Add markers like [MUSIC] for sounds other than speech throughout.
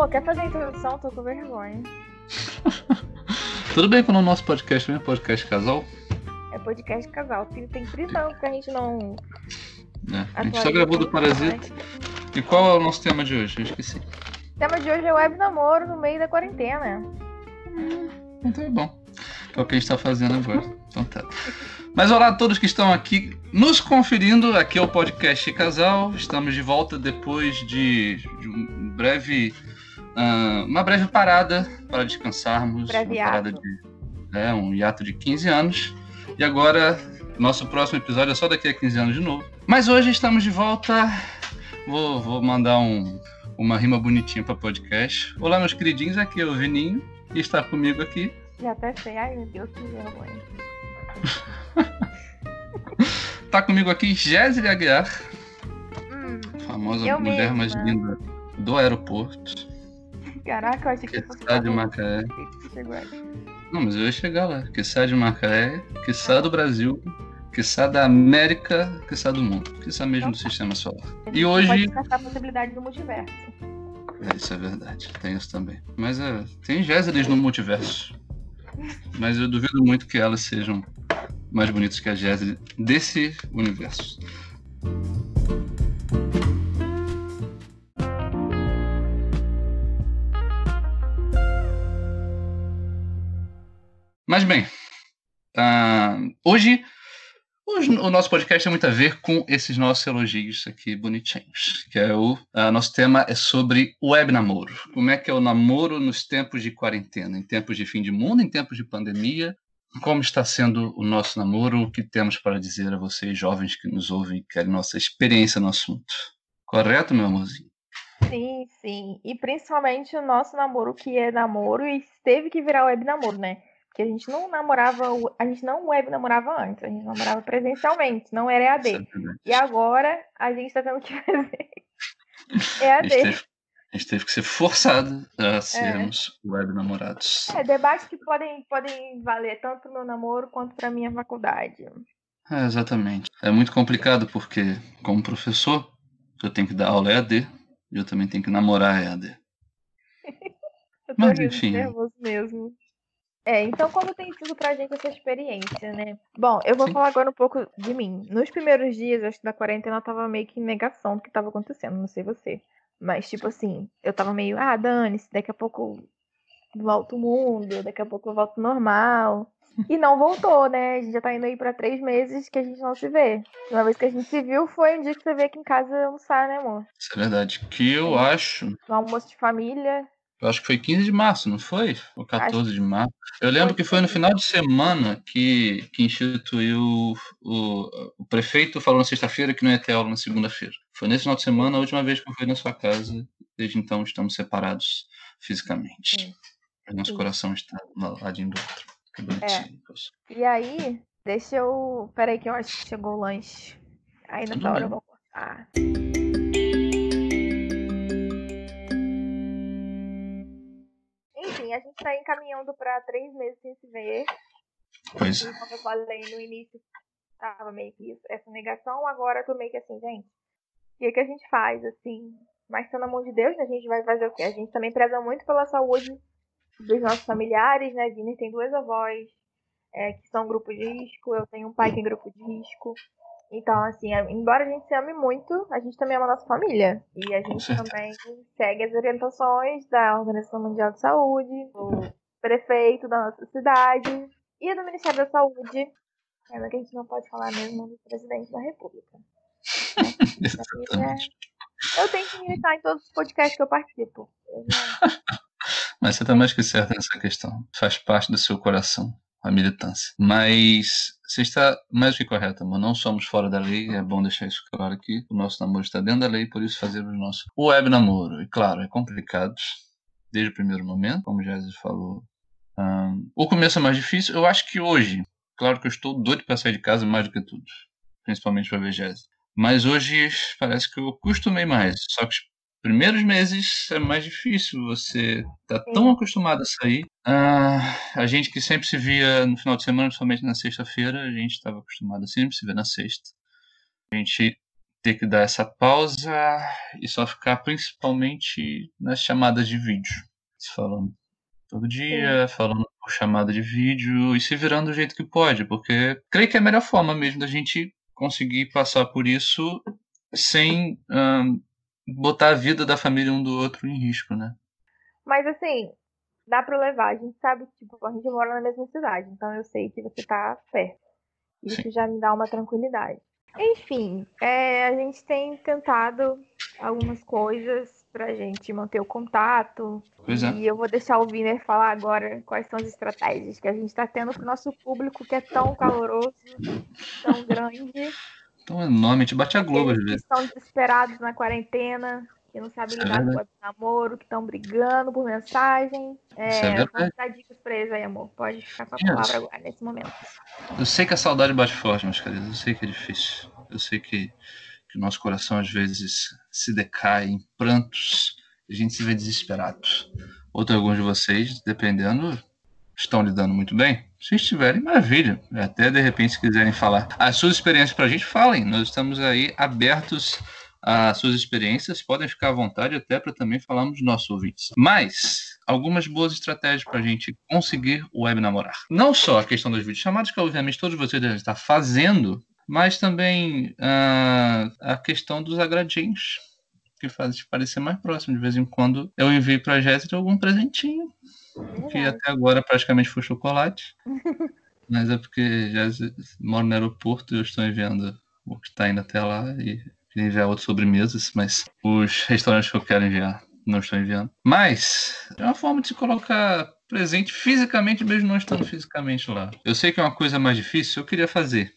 Amor, quer fazer a introdução? Tô com vergonha. [LAUGHS] Tudo bem quando o nosso podcast é podcast casal? É podcast casal. Tem, tem prisão porque a gente não. É, a gente só gravou do Parasita. E qual é o nosso tema de hoje? Eu esqueci. O tema de hoje é web namoro no meio da quarentena. Hum, então é bom. É o que a gente tá fazendo agora. Então tá. Mas olá a todos que estão aqui nos conferindo. Aqui é o podcast Casal. Estamos de volta depois de, de um breve, uh, uma breve parada para descansarmos. Breve uma parada de, é, um hiato de 15 anos. E agora, nosso próximo episódio é só daqui a 15 anos de novo. Mas hoje estamos de volta. Vou, vou mandar um, uma rima bonitinha para podcast. Olá, meus queridinhos. Aqui é o Vininho. E está comigo aqui. Já até sei. Ai, meu Deus, que vergonha. [LAUGHS] tá comigo aqui Jéssica Aguiar, hum, famosa mulher mesma. mais linda do aeroporto. Caraca, eu achei que Que fosse de Macaé. Não, mas eu ia chegar lá. Que sai de Macaé, que sai do Brasil, que sai da América, que sai do mundo. Que sai mesmo do sistema solar. E hoje. Pode descartar a possibilidade do multiverso. É, isso é verdade. Tem isso também. Mas é, tem Jéssica no multiverso. Mas eu duvido muito que elas sejam mais bonitas que a Jéssica desse universo. Mas bem, ah, hoje, hoje o nosso podcast tem muito a ver com esses nossos elogios aqui bonitinhos, que é o ah, nosso tema é sobre web namoro. Como é que é o namoro nos tempos de quarentena, em tempos de fim de mundo, em tempos de pandemia? Como está sendo o nosso namoro? O que temos para dizer a vocês, jovens que nos ouvem e querem nossa experiência no assunto? Correto, meu amorzinho? Sim, sim. E principalmente o nosso namoro, que é namoro e teve que virar web namoro, né? Porque a gente não namorava, a gente não web namorava antes, a gente namorava presencialmente, não era Isso é EAD. verdade. E agora a gente tá tendo que fazer [LAUGHS] A EAD. gente, teve, a gente teve que ser forçado a sermos web namorados. É, debates que podem, podem valer tanto pro meu namoro quanto pra minha faculdade. É, exatamente. É muito complicado porque, como professor, eu tenho que dar aula EAD e eu também tenho que namorar EAD. [LAUGHS] Eu tô Mas, enfim. nervoso mesmo. É, então como tem sido pra gente essa experiência, né? Bom, eu vou Sim. falar agora um pouco de mim. Nos primeiros dias, acho que da quarentena, eu tava meio que em negação do que tava acontecendo, não sei você. Mas, tipo assim, eu tava meio, ah, dane-se, daqui a pouco volta o mundo, daqui a pouco eu volto normal. E não voltou, né? A gente já tá indo aí pra três meses que a gente não se vê. Uma vez que a gente se viu, foi um dia que você veio aqui em casa almoçar, né, amor? Isso é verdade. Que eu acho. No almoço de família. Eu acho que foi 15 de março, não foi? Ou 14 de março. Eu lembro que foi no final de semana que, que instituiu o, o prefeito falou na sexta-feira que não ia ter aula na segunda-feira. Foi nesse final de semana a última vez que eu fui na sua casa. Desde então estamos separados fisicamente. O nosso Sim. coração está um ladinho do outro. Que bonitinho. poxa. E aí, deixa eu. Peraí, que eu acho que chegou o lanche. Aí nessa hora bem. eu vou cortar. Enfim, a gente tá encaminhando pra três meses sem se ver. Pois E é. como eu falei no início, tava meio que isso, essa negação. Agora eu tô meio que assim, gente. O que, que a gente faz, assim? Mas tá na mão de Deus, né? A gente vai fazer o quê? A gente também preza muito pela saúde dos nossos familiares, né? Vini tem duas avós é, que são grupo de risco, eu tenho um pai que é grupo de risco. Então, assim, é- embora a gente se ame muito, a gente também ama a nossa família. E a gente também segue as orientações da Organização Mundial de Saúde, do prefeito da nossa cidade e do Ministério da Saúde. Pena que a gente não pode falar mesmo do presidente da República. [LAUGHS] Exatamente. Eu tenho que militar em todos os podcasts que eu participo. Eu [LAUGHS] Mas você está mais que certa nessa questão. Faz parte do seu coração, a militância. Mas você está mais do que correta, amor. Não somos fora da lei, é bom deixar isso claro aqui. O nosso namoro está dentro da lei, por isso fazemos o nosso web namoro. E claro, é complicado desde o primeiro momento, como já falou. Ahn, o começo é mais difícil. Eu acho que hoje, claro que eu estou doido para sair de casa mais do que tudo, principalmente para ver Jéssica. Mas hoje parece que eu acostumei mais. Só que os primeiros meses é mais difícil. Você tá tão acostumado a sair. Ah, a gente que sempre se via no final de semana, principalmente na sexta-feira, a gente estava acostumado a sempre se ver na sexta. A gente ter que dar essa pausa e só ficar principalmente nas chamadas de vídeo. Se falando todo dia, Sim. falando por chamada de vídeo e se virando do jeito que pode, porque creio que é a melhor forma mesmo da gente conseguir passar por isso sem um, botar a vida da família um do outro em risco, né? Mas assim, dá para levar. A gente sabe que tipo, a gente mora na mesma cidade, então eu sei que você tá perto. Isso já me dá uma tranquilidade. Enfim, é, a gente tem tentado algumas coisas pra gente manter o contato. Pois é. E eu vou deixar o Viner falar agora quais são as estratégias que a gente está tendo pro nosso público que é tão caloroso, tão grande. Tão enorme, te bate a Globo às vezes. Estão desesperados na quarentena, que não sabem é lidar com o namoro, que estão brigando por mensagem. É, é vamos dar dicas pra eles aí, amor. Pode ficar com a palavra agora, nesse momento. Eu sei que a saudade bate forte, meus queridos. Eu sei que é difícil. Eu sei que, que o nosso coração às vezes se decai em prantos. A gente se vê desesperado. Outro alguns de vocês, dependendo, estão lidando muito bem. Se estiverem, maravilha. Até de repente, se quiserem falar as suas experiências para a gente, falem. Nós estamos aí abertos as suas experiências, podem ficar à vontade até para também falarmos dos nossos ouvintes. Mas, algumas boas estratégias para a gente conseguir o web namorar. Não só a questão das videochamadas, que obviamente todos vocês devem estar fazendo, mas também uh, a questão dos agradinhos, que fazem parecer mais próximo. De vez em quando eu envio para a Jéssica algum presentinho, que até agora praticamente foi chocolate. mas é porque Jéssica mora no aeroporto e eu estou enviando o que está indo até lá e Queria enviar outras sobremesas, mas os restaurantes que eu quero enviar não estão enviando. Mas é uma forma de se colocar presente fisicamente, mesmo não estando fisicamente lá. Eu sei que é uma coisa mais difícil, eu queria fazer,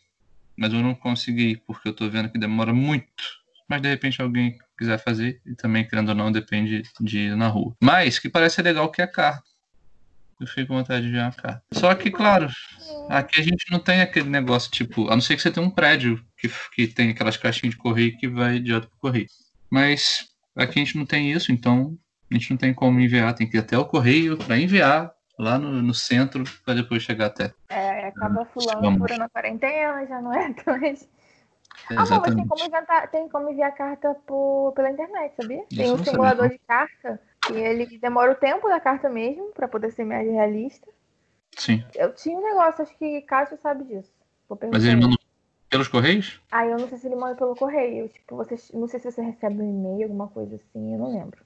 mas eu não consegui, porque eu tô vendo que demora muito. Mas de repente alguém quiser fazer, e também, querendo ou não, depende de ir na rua. Mas que parece legal que é carta. Eu fico com vontade de ver uma carta. Só que, claro, aqui a gente não tem aquele negócio, tipo, a não ser que você tenha um prédio que, que tem aquelas caixinhas de correio que vai direto pro correio. Mas aqui a gente não tem isso, então a gente não tem como enviar, tem que ir até o correio para enviar lá no, no centro para depois chegar até. É, acaba fulano furando a quarentena, já não é [LAUGHS] mais. É, ah, mas tem como, enviar, tem como enviar carta por, pela internet, sabia? Tem um simulador sabia. de carta que ele demora o tempo da carta mesmo para poder ser mais realista. Sim. Eu tinha um negócio, acho que Cássio sabe disso. Mas ele manda pelos correios? Ah, eu não sei se ele manda pelo correio. Tipo, você, não sei se você recebe um e-mail, alguma coisa assim, eu não lembro.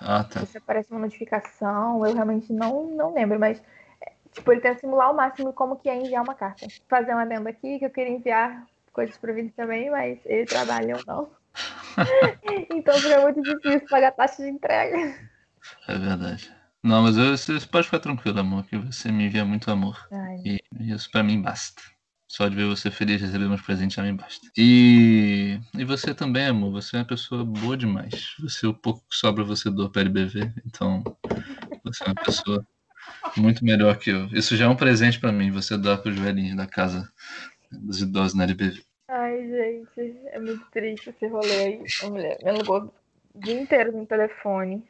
Ah, tá. Se aparece uma notificação, eu realmente não, não lembro, mas é, tipo, ele tenta simular ao máximo como que é enviar uma carta. Fazer uma adendo aqui que eu queria enviar coisas para o também, mas ele trabalha ou não. [LAUGHS] então é muito difícil pagar taxa de entrega. É verdade. Não, mas eu, você pode ficar tranquilo, amor, que você me envia muito amor. Ai. E isso para mim basta. Só de ver você feliz receber meus presentes já me basta. E, e você também, amor, você é uma pessoa boa demais. Você, o pouco que sobra, você doa para LBV. Então, você é uma pessoa muito melhor que eu. Isso já é um presente para mim, você dá para os velhinhos da casa dos idosos na LBV. Ai, gente, é muito triste esse rolê aí. Mulher me alugou o dia inteiro no telefone.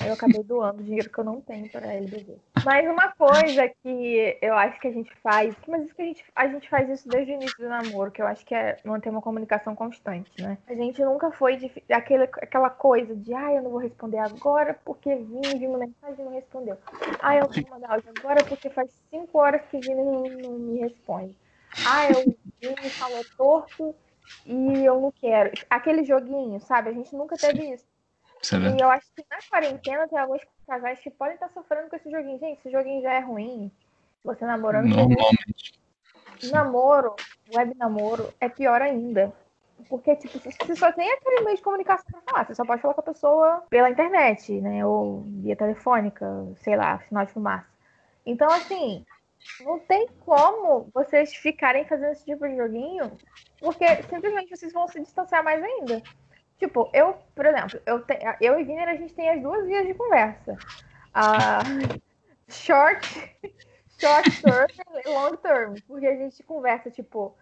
Aí eu acabei doando dinheiro que eu não tenho para LBV. Mas uma coisa que eu acho que a gente faz, mas isso que a gente, a gente faz isso desde o início do namoro, que eu acho que é manter uma comunicação constante, né? A gente nunca foi de, aquele, aquela coisa de, ah, eu não vou responder agora porque Vini viu uma mensagem e não respondeu. Ah, eu não vou mandar áudio agora porque faz cinco horas que Vini não, não me responde. Ah, eu Vini falou torto e eu não quero. Aquele joguinho, sabe? A gente nunca teve isso. E eu acho que na quarentena tem alguns casais que podem estar sofrendo com esse joguinho. Gente, esse joguinho já é ruim. Você namorando. Normalmente. Namoro, web namoro, é pior ainda. Porque, tipo, você só tem aquele meio de comunicação pra falar. Você só pode falar com a pessoa pela internet, né? Ou via telefônica, sei lá, sinal de fumaça. Então, assim, não tem como vocês ficarem fazendo esse tipo de joguinho, porque simplesmente vocês vão se distanciar mais ainda. Tipo, eu, por exemplo, eu, te, eu e Viner, a gente tem as duas vias de conversa. A [LAUGHS] short, [LAUGHS] short term e long term. Porque a gente conversa, tipo,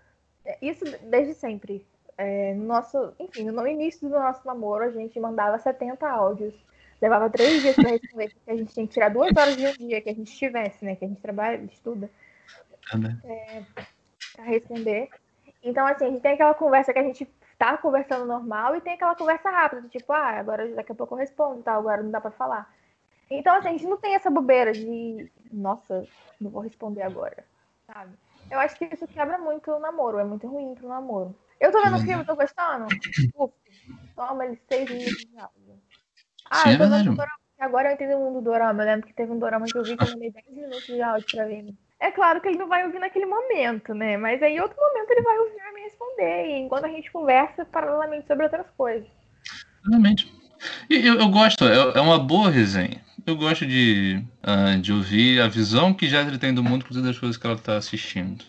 isso desde sempre. É, no nosso, enfim, no início do nosso namoro, a gente mandava 70 áudios. Levava três dias para responder, porque a gente tinha que tirar duas horas de um dia que a gente tivesse, né? Que a gente trabalha, estuda. É, né? é, para responder. Então, assim, a gente tem aquela conversa que a gente tá conversando normal e tem aquela conversa rápida, tipo, ah, agora daqui a pouco eu respondo, tá? Agora não dá pra falar. Então, assim, a gente não tem essa bobeira de, nossa, não vou responder agora, sabe? Eu acho que isso quebra muito o namoro, é muito ruim pro namoro. Eu tô vendo o filme, tô gostando? Uf, toma ele seis minutos de áudio. Ah, Sim, eu tô é vendo dorama. Agora eu entendi o mundo do dorama. Eu lembro que teve um dorama que eu vi que eu mandei 10 minutos de áudio pra ele. É claro que ele não vai ouvir naquele momento, né? Mas aí, em outro momento, ele vai ouvir e me responder. E enquanto a gente conversa paralelamente sobre outras coisas. Realmente. E eu, eu gosto, é, é, uma boa resenha. Eu gosto de, uh, de ouvir a visão que Jéssica tem do mundo por das coisas que ela está assistindo.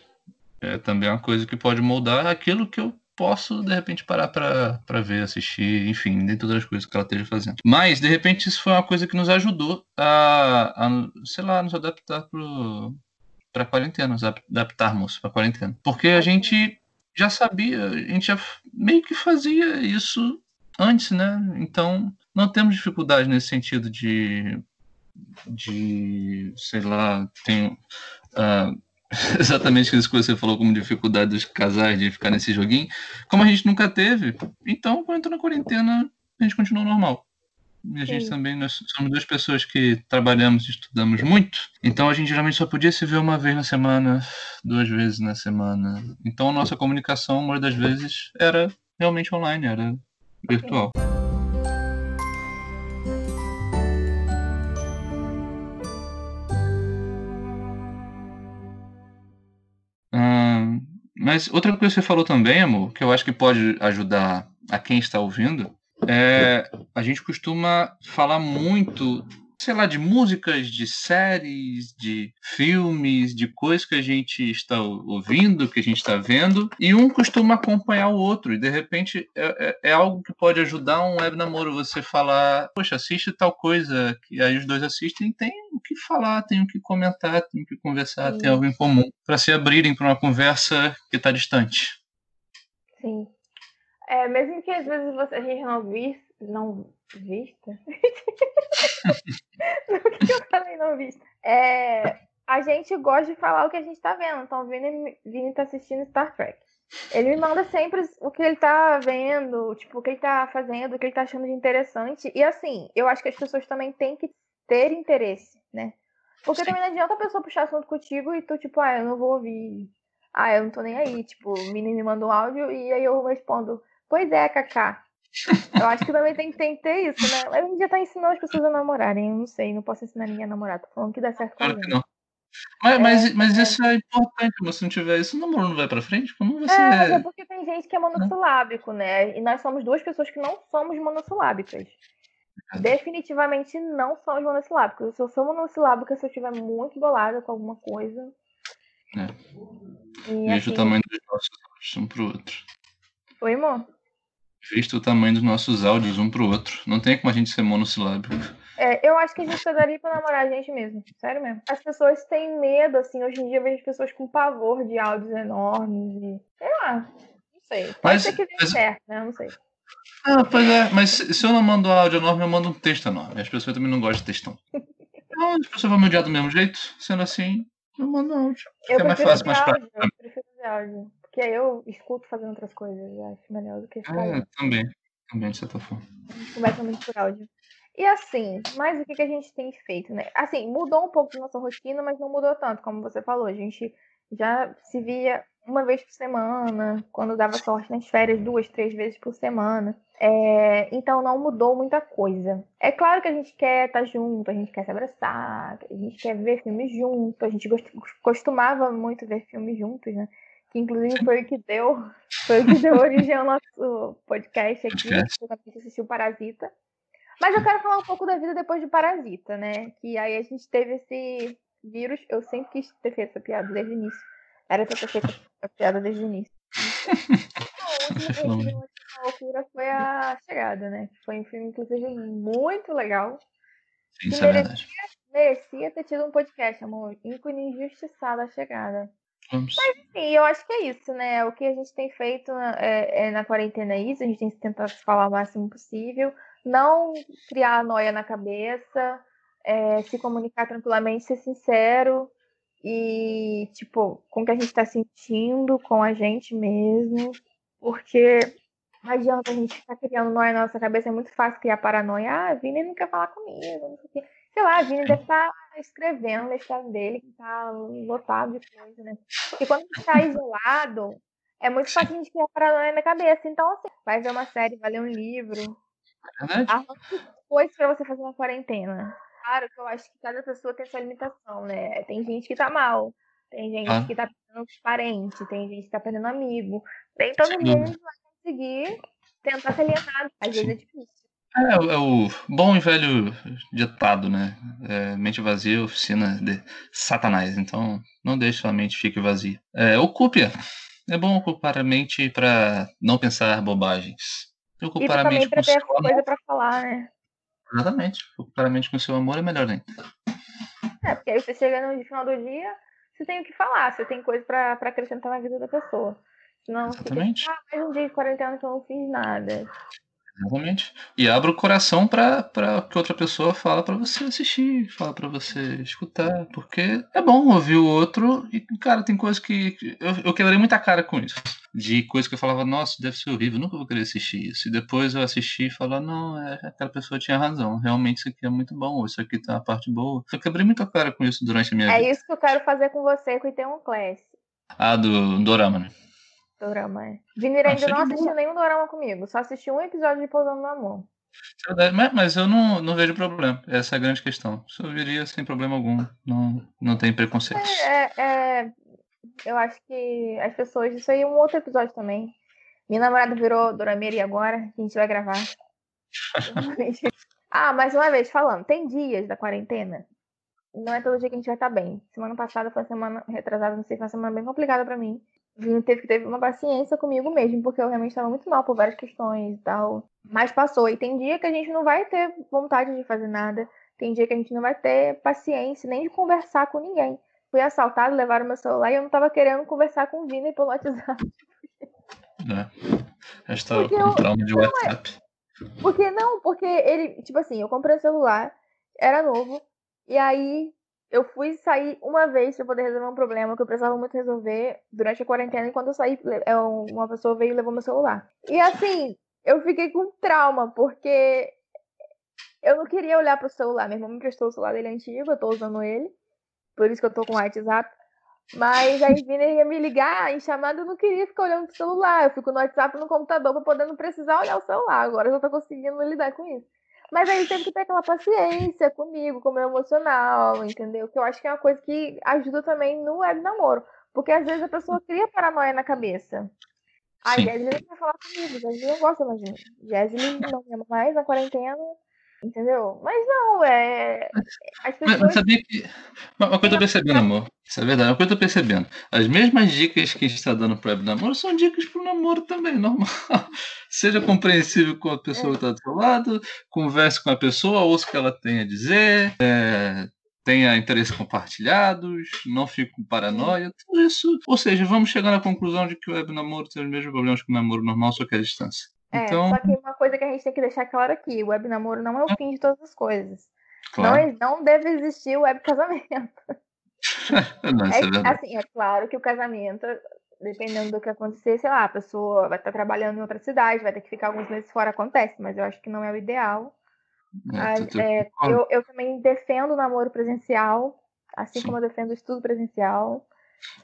É também uma coisa que pode moldar aquilo que eu posso, de repente, parar para ver, assistir, enfim, de todas as coisas que ela esteja fazendo. Mas, de repente, isso foi uma coisa que nos ajudou a, a sei lá, nos adaptar para quarentena, nos adaptarmos para quarentena. Porque a gente já sabia, a gente já meio que fazia isso antes, né? Então, não temos dificuldade nesse sentido de, de sei lá, tem uh, [LAUGHS] exatamente isso que você falou como dificuldade dos casais de ficar nesse joguinho, como a gente nunca teve, então quando entrou na quarentena a gente continuou normal. E a gente Sim. também, nós somos duas pessoas que trabalhamos e estudamos muito, então a gente geralmente só podia se ver uma vez na semana, duas vezes na semana. Então a nossa comunicação, uma das vezes, era realmente online, era virtual. Mas outra coisa que você falou também, amor, que eu acho que pode ajudar a quem está ouvindo, é a gente costuma falar muito sei lá, de músicas, de séries, de filmes, de coisas que a gente está ouvindo, que a gente está vendo, e um costuma acompanhar o outro, e de repente é, é, é, algo que pode ajudar um web namoro você falar, poxa, assiste tal coisa, que aí os dois assistem, tem o que falar, tem o que comentar, tem o que conversar, Sim. tem algo em comum, para se abrirem para uma conversa que está distante. Sim. É, mesmo que às vezes você, a gente não visse, não vista? [LAUGHS] o que eu falei não vista? É, a gente gosta de falar o que a gente tá vendo. Então, o Vini, Vini tá assistindo Star Trek. Ele me manda sempre o que ele tá vendo, tipo, o que ele tá fazendo, o que ele tá achando de interessante. E assim, eu acho que as pessoas também têm que ter interesse, né? Porque Sim. também não adianta a pessoa puxar assunto contigo e tu, tipo, ah, eu não vou ouvir. Ah, eu não tô nem aí. Tipo, o Vini me manda um áudio e aí eu respondo, pois é, Kaká. Eu acho que também tem, tem que ter isso, né? A gente já tá ensinando as pessoas a namorarem. Eu não sei, não posso ensinar ninguém a namorar. Tô falando que dá certo claro que não. Mas, mas, é, mas é. isso é importante, se não tiver isso, o namoro não vai pra frente? Como você. É, mas é porque tem gente que é monossilábico, né? E nós somos duas pessoas que não somos monossilábicas. Definitivamente não somos monossilábicos. Se eu sou monossilábica, se eu estiver muito bolada com alguma coisa. É. Veja assim... o tamanho dos nossos olhos um pro outro. Oi, amor? Visto o tamanho dos nossos áudios um pro outro. Não tem como a gente ser monossilábico. É, eu acho que a gente pegaria pra namorar a gente mesmo. Sério mesmo. As pessoas têm medo, assim. Hoje em dia eu vejo pessoas com pavor de áudios enormes e. Sei lá. Não sei. Pode mas, ser que dê mas... certo, né? Eu não sei. Ah, pois é, mas se eu não mando áudio enorme, eu mando um texto enorme. As pessoas também não gostam de textão. [LAUGHS] Então, as pessoas vão me odiar do mesmo jeito. Sendo assim, eu mando áudio. Eu é mais fácil, mais prático. Eu prefiro áudio. Porque aí eu escuto fazendo outras coisas, acho melhor do que ficar. É, também, também, de certa forma. A conversa muito por áudio. E assim, mas o que, que a gente tem feito, né? Assim, mudou um pouco da nossa rotina, mas não mudou tanto, como você falou. A gente já se via uma vez por semana, quando dava sorte nas férias, duas, três vezes por semana. É, então não mudou muita coisa. É claro que a gente quer estar junto, a gente quer se abraçar, a gente quer ver filmes junto, a gente costumava muito ver filmes juntos, né? Que inclusive [LAUGHS] foi o que deu, foi o que deu origem ao nosso podcast aqui, gente assistiu Parasita. Mas eu quero falar um pouco da vida depois de Parasita, né? Que aí a gente teve esse vírus, eu sempre quis ter feito essa piada desde o início. Era pra ter feito a piada desde o início. [LAUGHS] a última loucura foi a chegada, né? Foi um filme, inclusive, muito legal. Sim, que é merecia, merecia ter tido um podcast, amor. Ícone injustiçada a chegada. Vamos. Mas enfim, eu acho que é isso, né? O que a gente tem feito é, é, na quarentena é isso, a gente tem se falar o máximo possível, não criar noia na cabeça, é, se comunicar tranquilamente, ser sincero e, tipo, com o que a gente tá sentindo, com a gente mesmo, porque não adianta a gente ficar criando noia na nossa cabeça, é muito fácil criar paranoia. Ah, a Vini não quer falar comigo, não sei o quê. Sei lá, a Vini deve estar tá escrevendo na história dele, que tá lotado de coisa, né? E quando a gente tá isolado, é muito fácil a gente criar paranoia na cabeça. Então, assim, vai ver uma série, vai ler um livro. Arranca coisas pra você fazer uma quarentena. Claro que eu acho que cada pessoa tem sua limitação, né? Tem gente que tá mal, tem gente ah. que tá perdendo parente, tem gente que tá perdendo amigo. Nem todo mundo vai conseguir tentar se alienar. Às vezes é difícil. É, é, o bom e velho ditado, né? É, mente vazia, oficina de Satanás. Então, não deixe sua mente fique vazia. É, ocupe-a. É bom ocupar a mente para não pensar bobagens. Ocupar e a mente para ter coisa para falar, né? Exatamente. Ocupar a mente com seu amor é melhor ainda. É, porque aí você chega no final do dia, você tem o que falar, você tem coisa para acrescentar na vida da pessoa. Senão Exatamente. Fica, ah, mais um dia de quarentena que eu não fiz nada. Exatamente. E abra o coração para que outra pessoa fala para você assistir, fala para você escutar, porque é bom ouvir o outro e, cara, tem coisas que eu, eu quebrei muita cara com isso. De coisas que eu falava, nossa, deve ser horrível, nunca vou querer assistir isso. E depois eu assisti e falava, não, é, aquela pessoa tinha razão, realmente isso aqui é muito bom, isso aqui tem uma parte boa. Eu quebrei muita cara com isso durante a minha é vida. É isso que eu quero fazer com você com o um Class. Ah, do Dorama, né? Dorama, é. Ainda não assistiu nenhum dorama comigo, só assistiu um episódio de Pousando no Amor. Mas, mas eu não, não vejo problema. Essa é a grande questão. Eu viria sem problema algum. Não, não tem preconceito. É, é, é, eu acho que as pessoas. Isso aí é um outro episódio também. Minha namorada virou Dorameira e agora a gente vai gravar. [LAUGHS] ah, mais uma vez falando, tem dias da quarentena. Não é todo dia que a gente vai estar bem. Semana passada foi uma semana retrasada, não sei, foi uma semana bem complicada para mim. Teve que ter uma paciência comigo mesmo, porque eu realmente estava muito mal por várias questões e tal. Mas passou. E tem dia que a gente não vai ter vontade de fazer nada. Tem dia que a gente não vai ter paciência nem de conversar com ninguém. Fui assaltado, levaram meu celular e eu não estava querendo conversar com o Vini pelo WhatsApp. É. Estava com eu, trauma de é. WhatsApp. É. Porque não, porque ele, tipo assim, eu comprei o celular, era novo, e aí eu fui sair uma vez para poder resolver um problema que eu precisava muito resolver durante a quarentena. E quando eu saí, é, uma pessoa veio e levou meu celular. E assim, eu fiquei com trauma, porque eu não queria olhar pro celular. Meu irmão me emprestou o celular dele antigo, eu tô usando ele. Por isso que eu tô com o WhatsApp. Mas aí Vini ia me ligar em chamada, eu não queria ficar olhando pro celular. Eu fico no WhatsApp no computador pra poder não precisar olhar o celular. Agora eu já tô conseguindo lidar com isso. Mas aí teve que ter aquela paciência comigo, com o meu emocional, entendeu? Que eu acho que é uma coisa que ajuda também no web namoro. Porque às vezes a pessoa cria paranoia na cabeça. A Jéssica não quer falar comigo, Jéssica não gosta mais de mim. Não me ama mais na quarentena. Entendeu? Mas não, é. As pessoas... Mas, sabia que. Uma, coisa eu tô percebendo, amor. Isso é verdade, uma coisa eu tô percebendo. As mesmas dicas que a gente está dando pro web namoro são dicas pro namoro também, [LAUGHS] normal. Seja compreensível com a pessoa que está do seu lado, converse com a pessoa, ouça o que ela tem a dizer, é, tenha interesses compartilhados, não fique com paranoia, tudo isso. Ou seja, vamos chegar na conclusão de que o web namoro tem os mesmos problemas que o namoro normal, só que a distância. É, então... só que uma coisa que a gente tem que deixar claro aqui, o web namoro não é o fim de todas as coisas. Claro. Não, não deve existir o web casamento. [LAUGHS] não, é, é assim, é claro que o casamento, dependendo do que acontecer, sei lá, a pessoa vai estar trabalhando em outra cidade, vai ter que ficar alguns meses fora, acontece, mas eu acho que não é o ideal. É, mas, é, eu, eu também defendo o namoro presencial, assim Sim. como eu defendo o estudo presencial.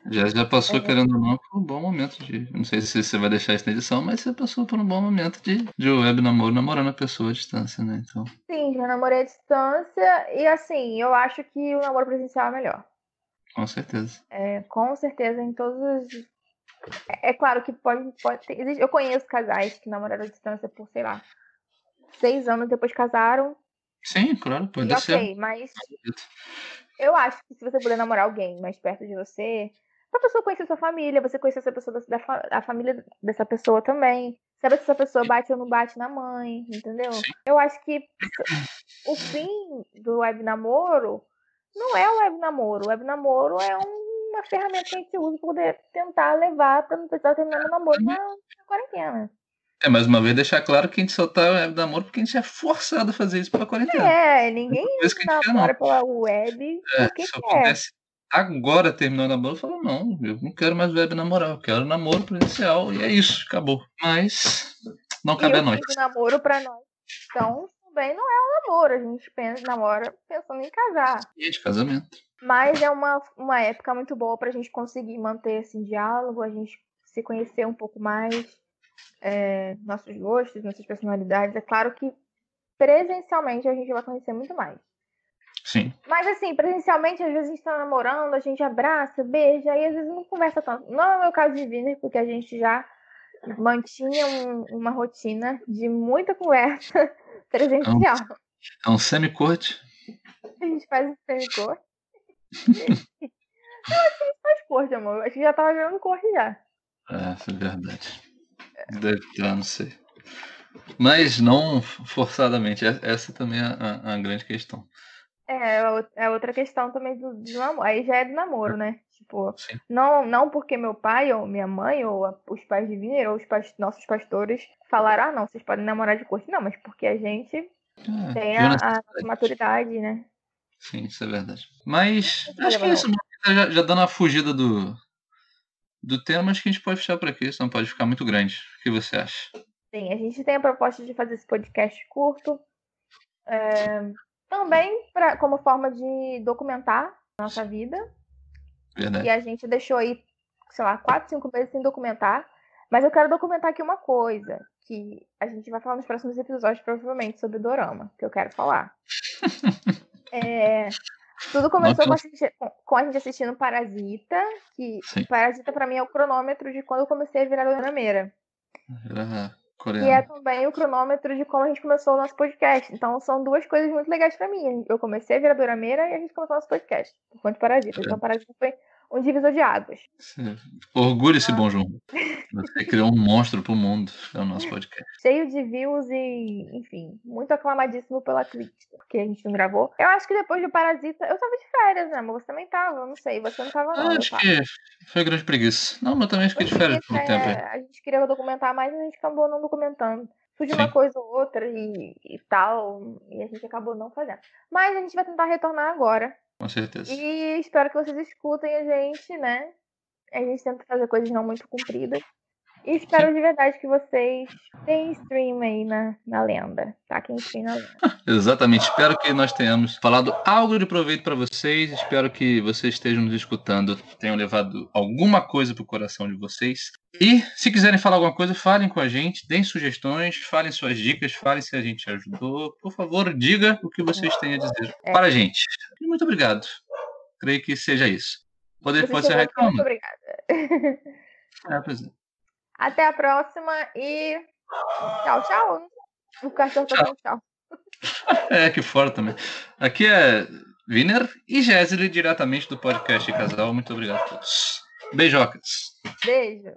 Já, já passou, é. querendo ou não, por um bom momento de. Não sei se você vai deixar isso na edição, mas você passou por um bom momento de, de web namoro, namorando a pessoa à distância, né? Então... Sim, já namorei à distância e assim, eu acho que o namoro presencial é melhor. Com certeza. É, com certeza, em todos os. É, é claro que pode. pode ter... Eu conheço casais que namoraram à distância por, sei lá, seis anos depois casaram. Sim, claro, pode ser. Ok, mas eu acho que se você puder namorar alguém mais perto de você, a pessoa conhecer sua família, você conhecer essa pessoa da, da a família dessa pessoa também. Sabe se essa pessoa bate ou não bate na mãe, entendeu? Eu acho que o fim do web namoro não é o web namoro. O web namoro é uma ferramenta que a gente usa para poder tentar levar para não precisar terminar o namoro na, na quarentena. É, mais uma vez, deixar claro que a gente só tá web namoro porque a gente é forçado a fazer isso pela quarentena. É, ninguém namora pela web é, se, eu pudesse, agora terminou o namoro, falou, não, eu não quero mais web namorar, eu quero namoro presencial, e é isso, acabou. Mas não cabe e a nós. Namoro pra nós. Então, também não é um namoro, a gente pensa, namora pensando em casar. E de casamento. Mas é uma, uma época muito boa pra gente conseguir manter esse diálogo, a gente se conhecer um pouco mais, é, nossos gostos, nossas personalidades. É claro que presencialmente a gente vai conhecer muito mais. Sim. Mas assim, presencialmente, às vezes a gente tá namorando, a gente abraça, beija, e às vezes não conversa tanto. Não é o meu caso de Viner, porque a gente já mantinha um, uma rotina de muita conversa [LAUGHS] presencial. É um, é um semi-corte? A gente faz um semi-corte. [LAUGHS] Eu acho que a gente faz corte, amor. Acho que já tava virando corte já. É, é verdade. Deve estar, não sei. Mas não forçadamente. Essa também é a, a grande questão. É, é outra questão também do, do namoro. Aí já é do namoro, né? Tipo, não, não porque meu pai ou minha mãe ou a, os pais de Viner ou os pais, nossos pastores falaram, ah, não, vocês podem namorar de curso. Não, mas porque a gente é, tem a, a, maturidade, né? Sim, isso é verdade. Mas acho que é isso. Já, já dando a fugida do, do tema, acho que a gente pode fechar por aqui, senão pode ficar muito grande. O que você acha? Sim, a gente tem a proposta de fazer esse podcast curto. É, também pra, como forma de documentar a nossa vida. Verdade. E a gente deixou aí, sei lá, quatro, cinco meses sem documentar. Mas eu quero documentar aqui uma coisa, que a gente vai falar nos próximos episódios, provavelmente, sobre o Dorama, que eu quero falar. [LAUGHS] é, tudo começou com a, gente, com a, gente, assistindo Parasita, que Sim. Parasita para mim é o cronômetro de quando eu comecei a virar dorameira. Coreano. E é também o cronômetro de como a gente começou o nosso podcast. Então são duas coisas muito legais para mim. Eu comecei a virar dorameira e a gente começou o nosso podcast, por conta de Parasita. Então Parasita foi um divisor de águas. [LAUGHS] Orgulhe-se, ah. Bom João. Você criou um monstro pro mundo, é o nosso podcast. [LAUGHS] Cheio de views e, enfim, muito aclamadíssimo pela crítica, porque a gente não gravou. Eu acho que depois do Parasita, eu tava de férias, né, mas você também tava, não sei, você não tava não. Ah, acho que foi grande preguiça. Não, mas também fiquei de férias por um é, tempo. Aí. A gente queria documentar mais, mas a gente acabou não documentando. Surgiu uma coisa ou outra e, e tal, e a gente acabou não fazendo. Mas a gente vai tentar retornar agora com certeza. E espero que vocês escutem a gente, né? A gente tenta fazer coisas não muito compridas. E espero Sim. de verdade que vocês tenham stream aí na, na lenda, tá? Quem stream na lenda. [LAUGHS] Exatamente. Espero que nós tenhamos falado algo de proveito para vocês. Espero que vocês estejam nos escutando, tenham levado alguma coisa pro coração de vocês. E se quiserem falar alguma coisa, falem com a gente, deem sugestões, falem suas dicas, falem se a gente ajudou. Por favor, diga o que vocês têm a dizer é. para a gente. E muito obrigado. Creio que seja isso. Poder, pode ser reclama. Muito obrigada. [LAUGHS] É, é. Até a próxima e tchau, tchau. O cachorro tá dando tchau. [LAUGHS] É, que fora também. Aqui é Wiener e Jéssica, diretamente do podcast Casal. Muito obrigado a todos. Beijocas. Beijo.